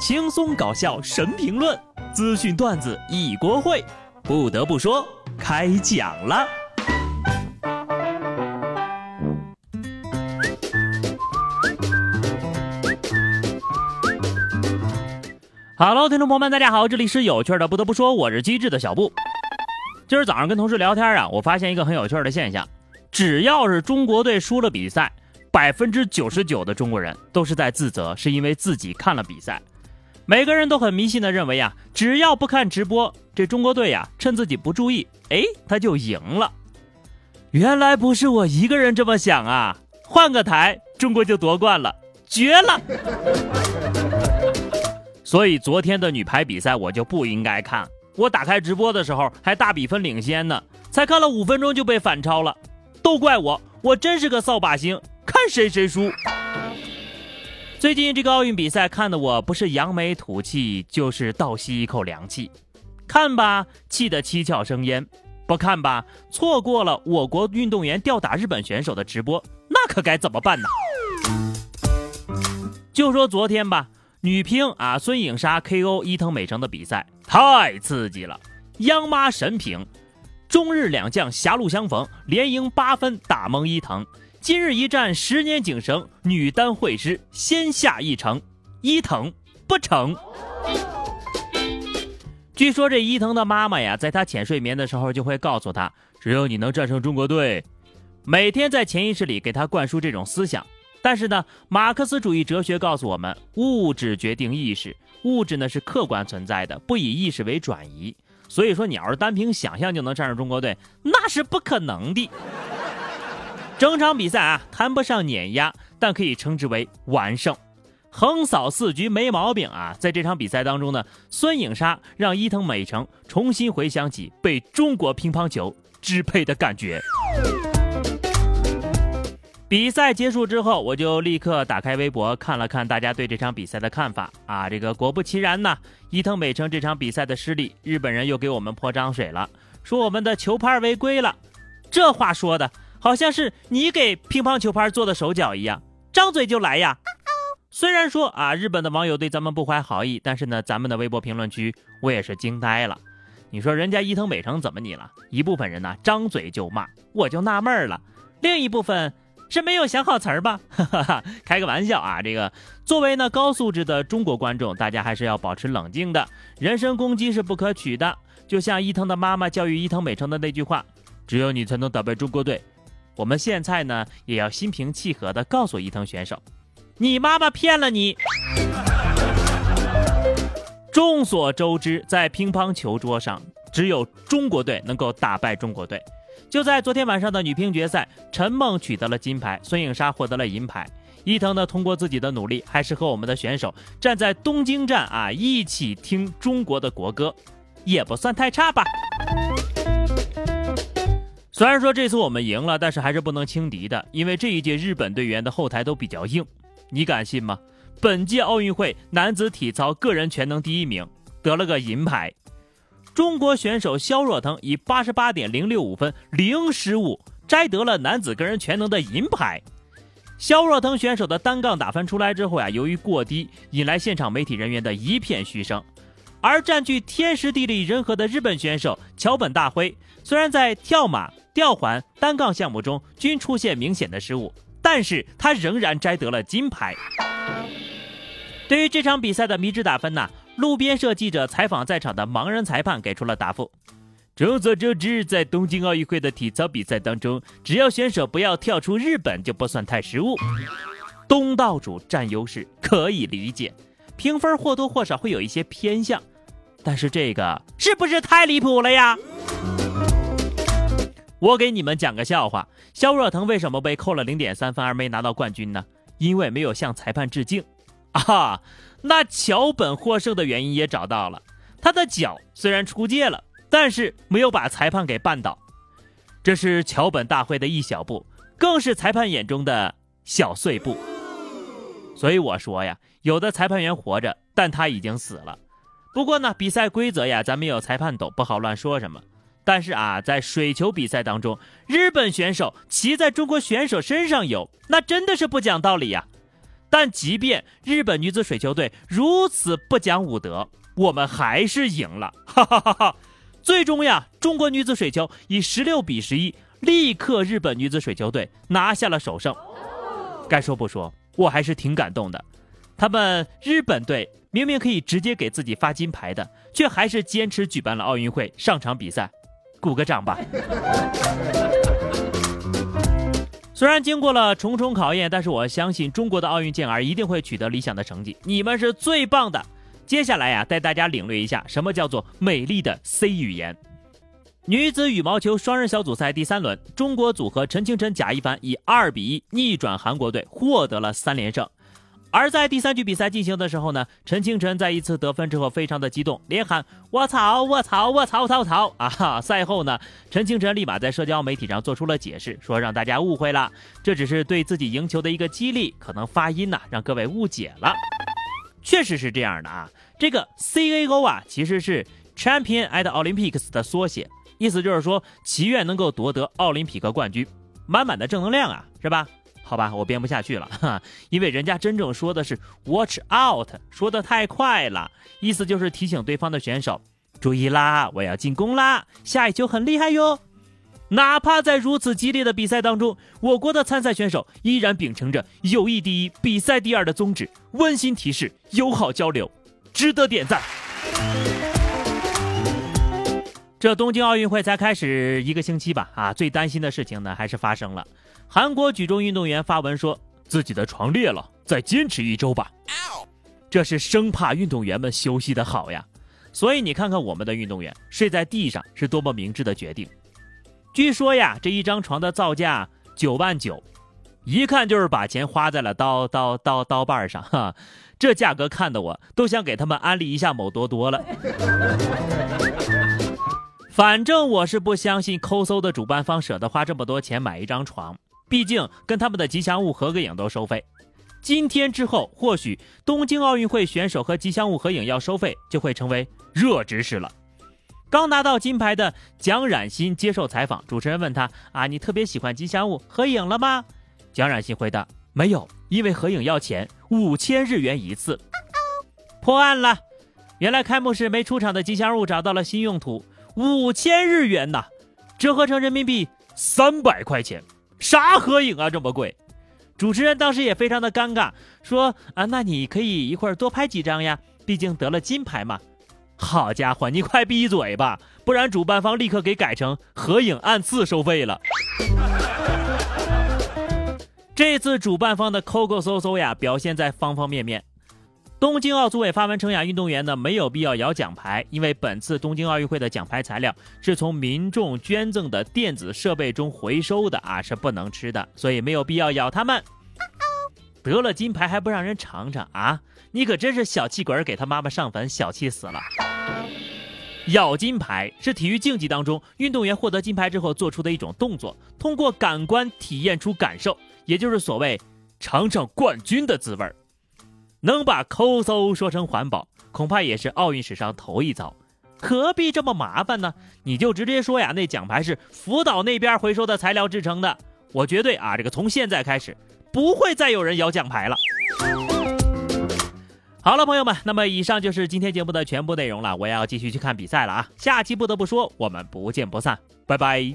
轻松搞笑神评论，资讯段子一锅烩。不得不说，开讲了。Hello，听众朋友们，大家好，这里是有趣的。不得不说，我是机智的小布。今儿早上跟同事聊天啊，我发现一个很有趣的现象：只要是中国队输了比赛，百分之九十九的中国人都是在自责，是因为自己看了比赛。每个人都很迷信的认为呀，只要不看直播，这中国队呀，趁自己不注意，哎，他就赢了。原来不是我一个人这么想啊！换个台，中国就夺冠了，绝了！所以昨天的女排比赛我就不应该看。我打开直播的时候还大比分领先呢，才看了五分钟就被反超了，都怪我，我真是个扫把星，看谁谁输。最近这个奥运比赛看的我不是扬眉吐气，就是倒吸一口凉气。看吧，气得七窍生烟；不看吧，错过了我国运动员吊打日本选手的直播，那可该怎么办呢？就说昨天吧，女乒啊孙颖莎 KO 伊藤美诚的比赛太刺激了，央妈神评，中日两将狭路相逢，连赢八分打懵伊藤。今日一战，十年井绳，女单会师，先下一城，伊藤不成。据说这伊藤的妈妈呀，在他浅睡眠的时候就会告诉他，只有你能战胜中国队，每天在潜意识里给他灌输这种思想。但是呢，马克思主义哲学告诉我们，物质决定意识，物质呢是客观存在的，不以意识为转移。所以说，你要是单凭想象就能战胜中国队，那是不可能的。整场比赛啊，谈不上碾压，但可以称之为完胜，横扫四局没毛病啊！在这场比赛当中呢，孙颖莎让伊藤美诚重新回想起被中国乒乓球支配的感觉。比赛结束之后，我就立刻打开微博看了看大家对这场比赛的看法啊！这个果不其然呢，伊藤美诚这场比赛的失利，日本人又给我们泼脏水了，说我们的球拍违规了，这话说的。好像是你给乒乓球拍做的手脚一样，张嘴就来呀！虽然说啊，日本的网友对咱们不怀好意，但是呢，咱们的微博评论区我也是惊呆了。你说人家伊藤美诚怎么你了？一部分人呢张嘴就骂，我就纳闷了。另一部分是没有想好词儿吧？哈哈哈，开个玩笑啊！这个作为呢高素质的中国观众，大家还是要保持冷静的。人身攻击是不可取的。就像伊藤的妈妈教育伊藤美诚的那句话：只有你才能打败中国队。我们现在呢，也要心平气和地告诉伊藤选手，你妈妈骗了你。众所周知，在乒乓球桌上，只有中国队能够打败中国队。就在昨天晚上的女乒决赛，陈梦取得了金牌，孙颖莎获得了银牌。伊藤呢，通过自己的努力，还是和我们的选手站在东京站啊，一起听中国的国歌，也不算太差吧。虽然说这次我们赢了，但是还是不能轻敌的，因为这一届日本队员的后台都比较硬。你敢信吗？本届奥运会男子体操个人全能第一名，得了个银牌。中国选手肖若腾以八十八点零六五分零失误摘得了男子个人全能的银牌。肖若腾选手的单杠打分出来之后呀，由于过低，引来现场媒体人员的一片嘘声。而占据天时地利人和的日本选手桥本大辉，虽然在跳马。吊环、单杠项目中均出现明显的失误，但是他仍然摘得了金牌。对于这场比赛的迷之打分呢？路边社记者采访在场的盲人裁判，给出了答复。众所周知，在东京奥运会的体操比赛当中，只要选手不要跳出日本，就不算太失误。东道主占优势可以理解，评分或多或少会有一些偏向，但是这个是不是太离谱了呀？我给你们讲个笑话：肖若腾为什么被扣了零点三分而没拿到冠军呢？因为没有向裁判致敬。啊，那桥本获胜的原因也找到了，他的脚虽然出界了，但是没有把裁判给绊倒。这是桥本大会的一小步，更是裁判眼中的小碎步。所以我说呀，有的裁判员活着，但他已经死了。不过呢，比赛规则呀，咱们有裁判懂，不好乱说什么。但是啊，在水球比赛当中，日本选手骑在中国选手身上游，那真的是不讲道理呀！但即便日本女子水球队如此不讲武德，我们还是赢了，哈哈哈哈！最终呀，中国女子水球以十六比十一力克日本女子水球队，拿下了首胜。该说不说，我还是挺感动的。他们日本队明明可以直接给自己发金牌的，却还是坚持举办了奥运会上场比赛，鼓个掌吧。虽然经过了重重考验，但是我相信中国的奥运健儿一定会取得理想的成绩。你们是最棒的！接下来呀，带大家领略一下什么叫做美丽的 C 语言。女子羽毛球双人小组赛第三轮，中国组合陈清晨、贾一凡以二比一逆转韩国队，获得了三连胜。而在第三局比赛进行的时候呢，陈清晨在一次得分之后非常的激动，连喊“我操，我操，我操操操”啊！赛后呢，陈清晨立马在社交媒体上做出了解释，说让大家误会了，这只是对自己赢球的一个激励，可能发音呢让各位误解了。确实是这样的啊，这个 CAO 啊其实是 Champion at Olympics 的缩写，意思就是说祈愿能够夺得奥林匹克冠军，满满的正能量啊，是吧？好吧，我编不下去了哈，因为人家真正说的是 watch out，说的太快了，意思就是提醒对方的选手注意啦，我要进攻啦，下一球很厉害哟。哪怕在如此激烈的比赛当中，我国的参赛选手依然秉承着友谊第一、比赛第二的宗旨，温馨提示，友好交流，值得点赞。这东京奥运会才开始一个星期吧，啊，最担心的事情呢还是发生了。韩国举重运动员发文说自己的床裂了，再坚持一周吧。这是生怕运动员们休息的好呀。所以你看看我们的运动员睡在地上是多么明智的决定。据说呀，这一张床的造价九万九，一看就是把钱花在了刀刀刀刀把上哈。这价格看得我都想给他们安利一下某多多了。反正我是不相信抠搜的主办方舍得花这么多钱买一张床。毕竟跟他们的吉祥物合个影都收费，今天之后或许东京奥运会选手和吉祥物合影要收费，就会成为热知识了。刚拿到金牌的蒋冉欣接受采访，主持人问他：“啊，你特别喜欢吉祥物，合影了吗？”蒋冉欣回答：“没有，因为合影要钱，五千日元一次。”破案了，原来开幕式没出场的吉祥物找到了新用途，五千日元呐，折合成人民币三百块钱。啥合影啊，这么贵？主持人当时也非常的尴尬，说啊，那你可以一会儿多拍几张呀，毕竟得了金牌嘛。好家伙，你快闭嘴吧，不然主办方立刻给改成合影按次收费了。这次主办方的抠抠搜搜呀，表现在方方面面。东京奥组委发文称呀，运动员呢没有必要摇奖牌，因为本次东京奥运会的奖牌材料是从民众捐赠的电子设备中回收的啊，是不能吃的，所以没有必要咬他们。得了金牌还不让人尝尝啊？你可真是小气鬼，给他妈妈上坟，小气死了。咬金牌是体育竞技当中运动员获得金牌之后做出的一种动作，通过感官体验出感受，也就是所谓尝尝冠军的滋味儿。能把抠搜说成环保，恐怕也是奥运史上头一遭。何必这么麻烦呢？你就直接说呀，那奖牌是福岛那边回收的材料制成的。我绝对啊，这个从现在开始不会再有人摇奖牌了。好了，朋友们，那么以上就是今天节目的全部内容了。我要继续去看比赛了啊！下期不得不说，我们不见不散，拜拜。